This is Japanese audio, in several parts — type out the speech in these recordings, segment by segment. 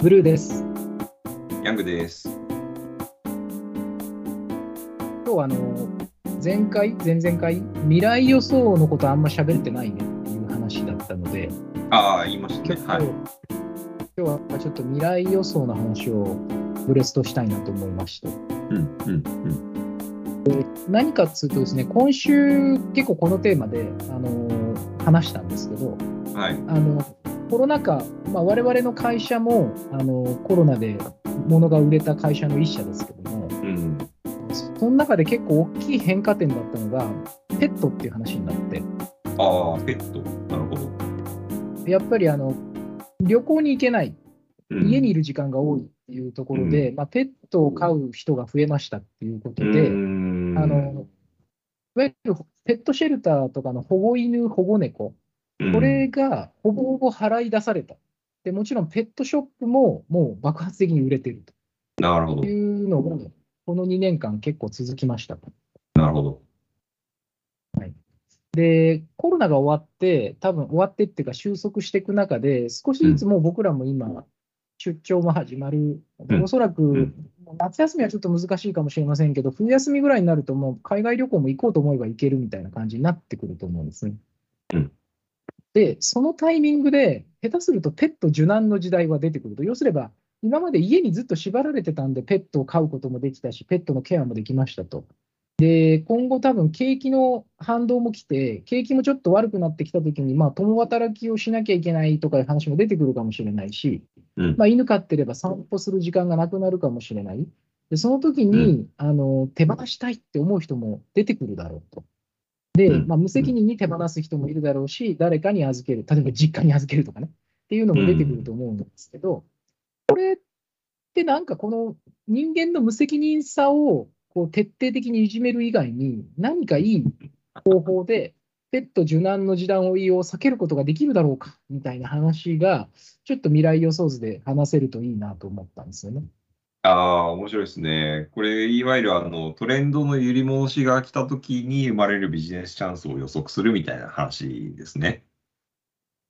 ブルーです。ヤングです。今日はあの前回、前々回、未来予想のことあんま喋ってないねっていう話だったので、ああ、言いましたね。はい。今日はちょっと未来予想の話をブレストしたいなと思いまして。うん、うん、うん。何かっつうとですね、今週結構このテーマで、あの話したんですけど、はい。あのコロナ禍、まあ、我々の会社もあのコロナで物が売れた会社の一社ですけども、うん。その中で結構大きい変化点だったのが、ペットっていう話になって、ああ、ペット。なるほど。やっぱりあの旅行に行けない、うん家にいる時間が多いっていうところで、まあ、ペットを飼う人が増えましたっていうことで、うーんあのいわゆるペットシェルターとかの保護犬、保護猫、これがほぼほぼ払い出された。でもちろんペットショップももう爆発的に売れてるうんなるほどと。いうのが、この2年間結構続きました。なるほど。で、コロナが終わって、多分終わってっていうか収束していく中で、少しずつもう僕らも今、出張も始まる。うんおそらく、ん夏休みはちょっと難しいかもしれませんけど、冬休みぐらいになるともう海外旅行も行こうと思えば行けるみたいな感じになってくると思うんですね。うんで、そのタイミングで、下手するとペット受難の時代は出てくると、要すれば、今まで家にずっと縛られてたんで、ペットを飼うこともできたし、ペットのケアもできましたと。で、今後多分景気の反動も来て、景気もちょっと悪くなってきたときに、まあ、共働きをしなきゃいけないとかいう話も出てくるかもしれないし、うんまあ、犬飼ってれば散歩する時間がなくなるかもしれない。で、その時に、あの、手放したいって思う人も出てくるだろうと。で、うん。まあ、無責任に手放す人もいるだろうし、誰かに預ける、例えば実家に預けるとかね、っていうのも出てくると思うんですけど、これってなんかこの人間の無責任さをこう徹底的にいじめる以外に、何かいい方法で、ペット受難の時短をいを避けることができるだろうかみたいな話が、ちょっと未来予想図で話せるといいなと思ったんですよね。ああ、面白いですね。これ、いわゆるあのトレンドの揺り戻しが来たときに生まれるビジネスチャンスを予測するみたいな話ですね。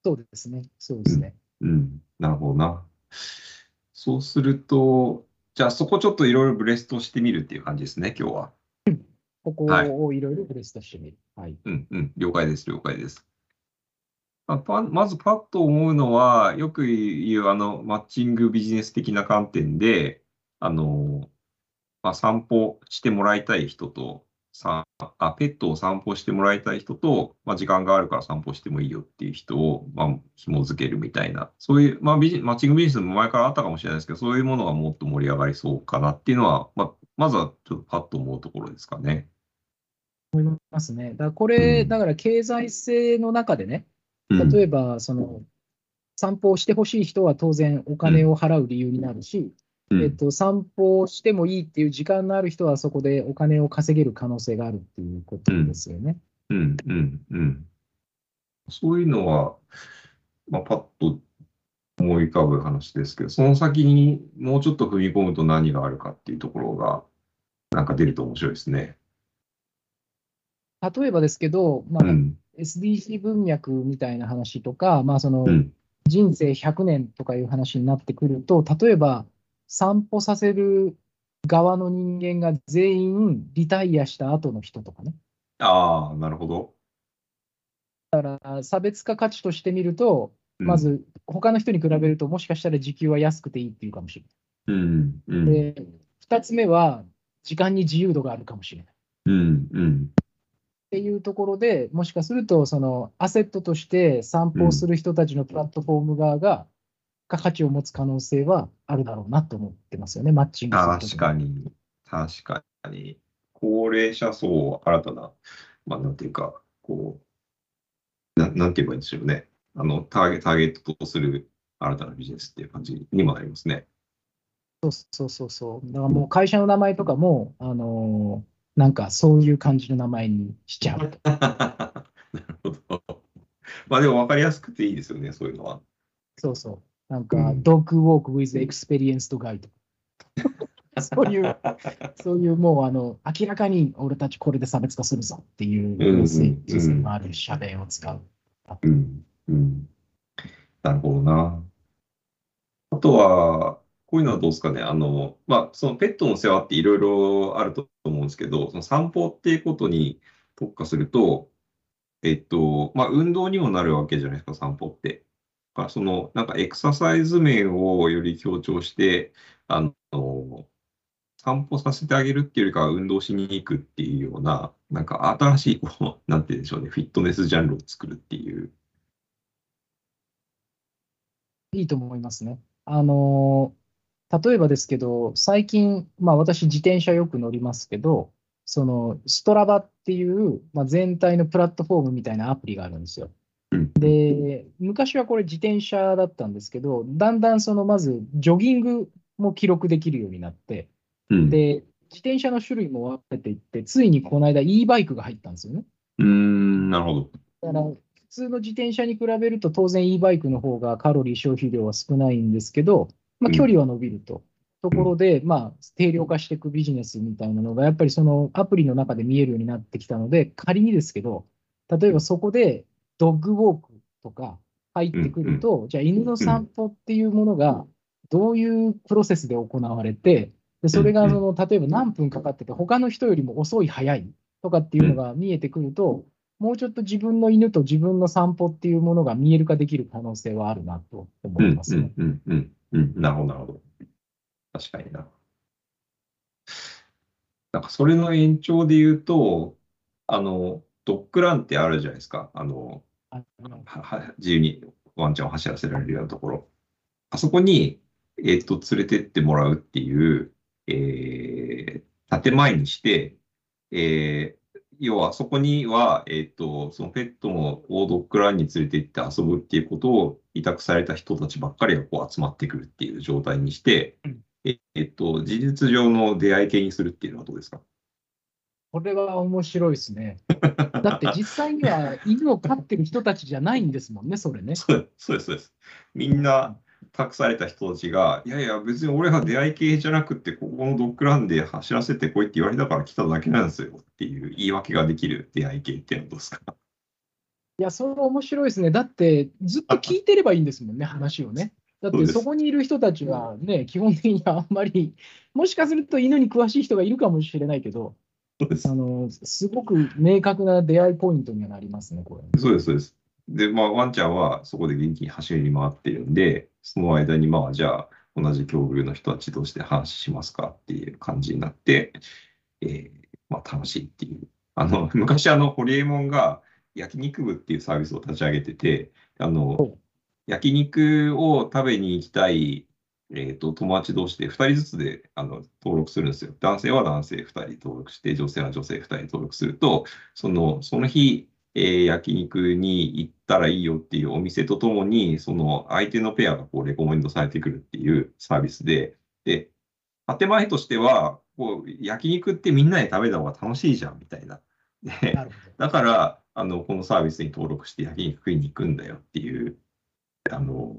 そうですね。そうですね。うん。なるほどな。そうすると、じゃあそこちょっといろいろブレストしてみるっていう感じですね、今日は。ここはいをいろいろブレストしてみる。はい。うんうん、了解です、了解です。ままずパッと思うのは、よく言うあのマッチングビジネス的な観点で、あのまあ、散歩してもらいたい人とさあ、ペットを散歩してもらいたい人と、まあ、時間があるから散歩してもいいよっていう人を、まあ、紐付けるみたいな、そういう、まあビジ、マッチングビジネスも前からあったかもしれないですけど、そういうものがもっと盛り上がりそうかなっていうのは、まあ、まずはちょっとパッと思うところですかね。思いますね。だからこれ、うんだから経済性の中でね、うん例えば、その、散歩をしてほしい人は当然お金を払う理由になるし、うんえっと、散歩をしてもいいっていう時間のある人はそこでお金を稼げる可能性があるっていうことですよね。うん、うん、うん。そういうのは、まあ、パッと思い浮かぶ話ですけど、その先にもうちょっと踏み込むと何があるかっていうところが、なんか出ると面白いですね。例えばですけど、まあ、うん、SDG 文脈みたいな話とか、まあ、そのうん、人生100年とかいう話になってくると、例えば散歩させる側の人間が全員リタイアした後の人とかね。ああ、なるほど。差別化価値としてみると、うんま、ず他の人に比べると、もしかしたら時給は安くていいっていうかもしれうん、うない。ん、で、2つ目は、時間に自由度があるかもしれない。っうん、うん、ていうところで、もしかすると、そのアセットとして散歩をする人たちのプラットフォーム側が、価値を持つ可能性はあるだろうなと思ってますよね、マッチング確かに、確かに。高齢者層、新たな、まあ、なんていうか、こう、ななんて言えばいいんでしょうね。あの、ターゲターゲットとする新たなビジネスっていう感じにもなりますね。そうそうそうそう。だからもう会社の名前とかも、あのーなんかそういう感じの名前にしちゃう。なるほど。まあでも分かりやすくていいですよね、そういうのは。そうそう。なんか、うんドッグウォーク with experienced guide そういう、そういうもう、あの、明らかに俺たちこれで差別化するぞっていうメッセージのある社弁を使う。うん、うん。なるほどな。ああとは、こういうのはどうですかね。あの、まあ、そのペットの世話っていろいろあると思うんですけど、その散歩っていうことに特化すると、えっと、まあ、運動にもなるわけじゃないですか、散歩って。その、なんかエクササイズ面をより強調して、あの、散歩させてあげるっていうよりかは運動しに行くっていうような、なんか新しい、こう、なんて言うんでしょうね、フィットネスジャンルを作るっていう。いいと思いますね。あの、例えばですけど、最近、まあ私自転車よく乗りますけど、そのストラバっていう、まあ、全体のプラットフォームみたいなアプリがあるんですよ。で、昔はこれ自転車だったんですけど、だんだんそのまずジョギングも記録できるようになって、うん、で、自転車の種類も分けていって、ついにこの間 e バイクが入ったんですよね。うん、なるほど。だから普通の自転車に比べると当然 e バイクの方がカロリー消費量は少ないんですけど、まあ、距離は伸びると。ところで、まあ、定量化していくビジネスみたいなのが、やっぱりそのアプリの中で見えるようになってきたので、仮にですけど、例えばそこでドッグウォークとか入ってくると、じゃあ犬の散歩っていうものがどういうプロセスで行われて、でそれがその例えば何分かかってて、他の人よりも遅い、早いとかっていうのが見えてくると、もうちょっと自分の犬と自分の散歩っていうものが見える化できる可能性はあるなと思いますね。うんうんうん、なるほど、なるほど。確かにな。なんかそれの延長で言うと、あの、ドッグランってあるじゃないですか。あの、自由にワンちゃんを走らせられるようなところ。あそこに、えっ、と、連れてってもらうっていう、えー、建前にして、えー、要はそこには、えっ、と、そのペットのオードッグランに連れて行って遊ぶっていうことを委託された人たちばっかりがこう集まってくるっていう状態にして、ええっと、事実上の出会い系にするっていうのはどうですか？これは面白いですね。だって実際には犬を飼ってる人たちじゃないんですもんね、それね。そうそうです、そうです。みんな託された人たちが、いやいや、別に俺は出会い系じゃなくて、ここのドッグランで走らせてこいって言われたから来ただけなんですよっていう言い訳ができる出会い系っていうのはどうですか？いや、それ面白いですね。だって、ずっと聞いてればいいんですもんね、話をね。だってそこにいる人たちはね、基本的にあんまり、もしかすると犬に詳しい人がいるかもしれないけど、あのすごく明確な出会いポイントにはなりますね、これ。そうです、そうです。で、まあ、ワンちゃんはそこで元気に走り回ってるんで、その間に、まあ、じゃあ、同じ境遇の人たち同士で話しますかっていう感じになって、えー、まあ、楽しいっていう。あの、昔、あの、ホリエモンが焼肉部っていうサービスを立ち上げてて、あの、焼肉を食べに行きたい、えーと、友達同士で2人ずつであの登録するんですよ。男性は男性2人登録して、女性は女性2人登録すると、そのその日、えー、焼肉に行ったらいいよっていうお店とともに、その相手のペアがこうレコメンドされてくるっていうサービスで、で、建前としては、こう焼肉ってみんなで食べた方が楽しいじゃんみたいな。でだからあの、このサービスに登録して焼肉食いに行くんだよっていうあの、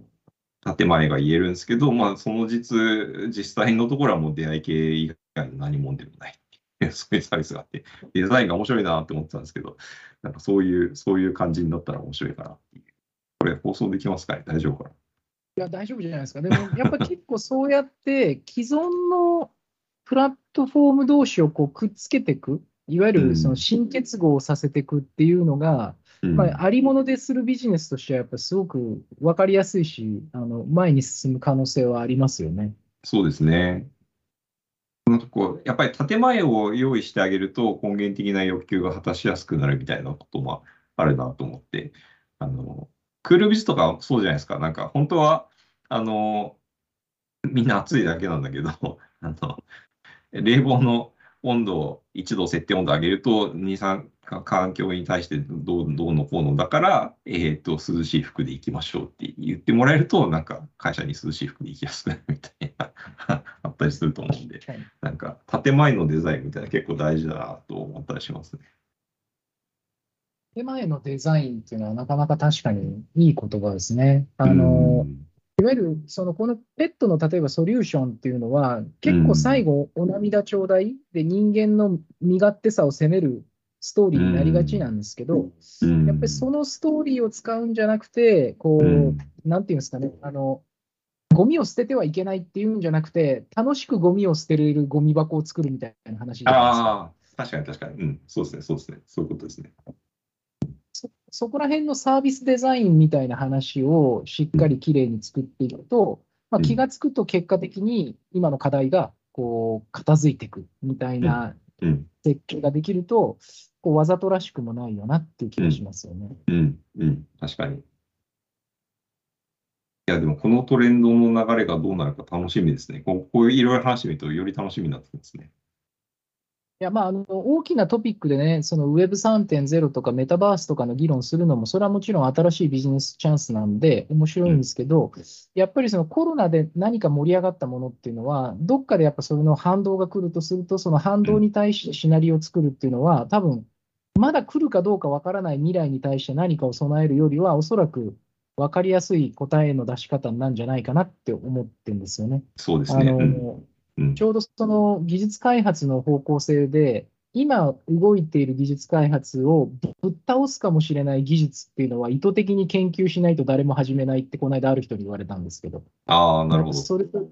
建前が言えるんですけど、まあ、その実、実際のところはもう出会い系以外の何もでもない。そういうサービスがあって、デザインが面白いなって思ってたんですけど、なんかそういう、そういう感じになったら面白いかなっていう。これ放送できますかね？大丈夫かな？いや、大丈夫じゃないですか。でも、やっぱ結構そうやって、既存のプラットフォーム同士をこうくっつけていく、いわゆるその新結合させていくっていうのが、まあ、ありものでするビジネスとしては、やっぱりすごく分かりやすいし、あの前に進む可能性はありますよね。そうですね。こやっぱり建前を用意してあげると、根源的な欲求が果たしやすくなるみたいなこともあるなと思って、あのクールビズとかそうじゃないですか、なんか本当はあのみんな暑いだけなんだけど、あの冷房の温度を1度設定温度上げると、2、3環境に対してどうどうのこうのだから、えーと、涼しい服で行きましょうって言ってもらえると、なんか会社に涼しい服で行きやすくなるみたいな あったりすると思うんで、なんか建前のデザインみたいな結構大事だなと思ったりしますね。建前のデザインっていうのはなかなか確かにいい言葉ですね。あの、いわゆるそのこのペットの例えばソリューションっていうのは、結構最後、お涙ちょうだいで人間の身勝手さを責めるストーリーになりがちなんですけど、うん、やっぱりそのストーリーを使うんじゃなくて、こう、うん、なんていうんですかね、あの、ゴミを捨ててはいけないっていうんじゃなくて、楽しくゴミを捨てれるゴミ箱を作るみたいな話じゃないですか。ああ、確かに確かに。うん、そうですね、そうですね。そういうことですね。そそこら辺のサービスデザインみたいな話をしっかりきれいに作っていくと、まあ、うん気がつくと結果的に今の課題がこう片付いていくみたいなうん、設計ができると、こうわざとらしくもないよなっていう気がしますよね。うん、うん、確かに。いや、でもこのトレンドの流れがどうなるか楽しみですね。こうこういういろいろ話してみるとより楽しみになってきますね。いやまあ、あの大きなトピックでね、その Web3.0 とかメタバースとかの議論するのも、それはもちろん新しいビジネスチャンスなんで、面白いんですけど、やっぱりそのコロナで何か盛り上がったものっていうのは、どっかでやっぱその反動が来るとすると、その反動に対してシナリオを作るっていうのは、多分まだ来るかどうかわからない未来に対して何かを備えるよりは、おそらく分かりやすい答えの出し方なんじゃないかなって思ってるんですよね。そうですね。あのうん、うんちょうどその技術開発の方向性で、今動いている技術開発をぶっ倒すかもしれない技術っていうのは意図的に研究しないと誰も始めないって、この間ある人に言われたんですけど、ああ、なるほど。それと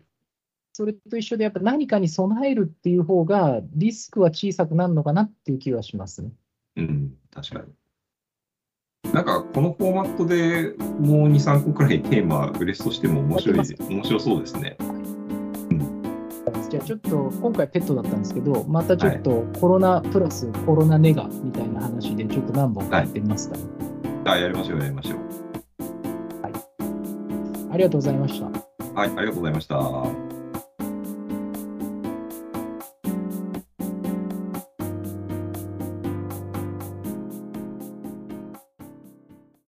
それと一緒で、やっぱ何かに備えるっていう方が、リスクは小さくなるのかなっていう気はしますね。うん、確かに。なんか、このフォーマットでもう2、3個くらいテーマ、ブレストしても面白い面白そうですね。じゃあちょっと今回ペットだったんですけど、またちょっとコロナプラスコロナネガみたいな話で、ちょっと何本かやってみますか、あやりましょう、やりましょう。ありがとうございました。はい、ありがとうございました。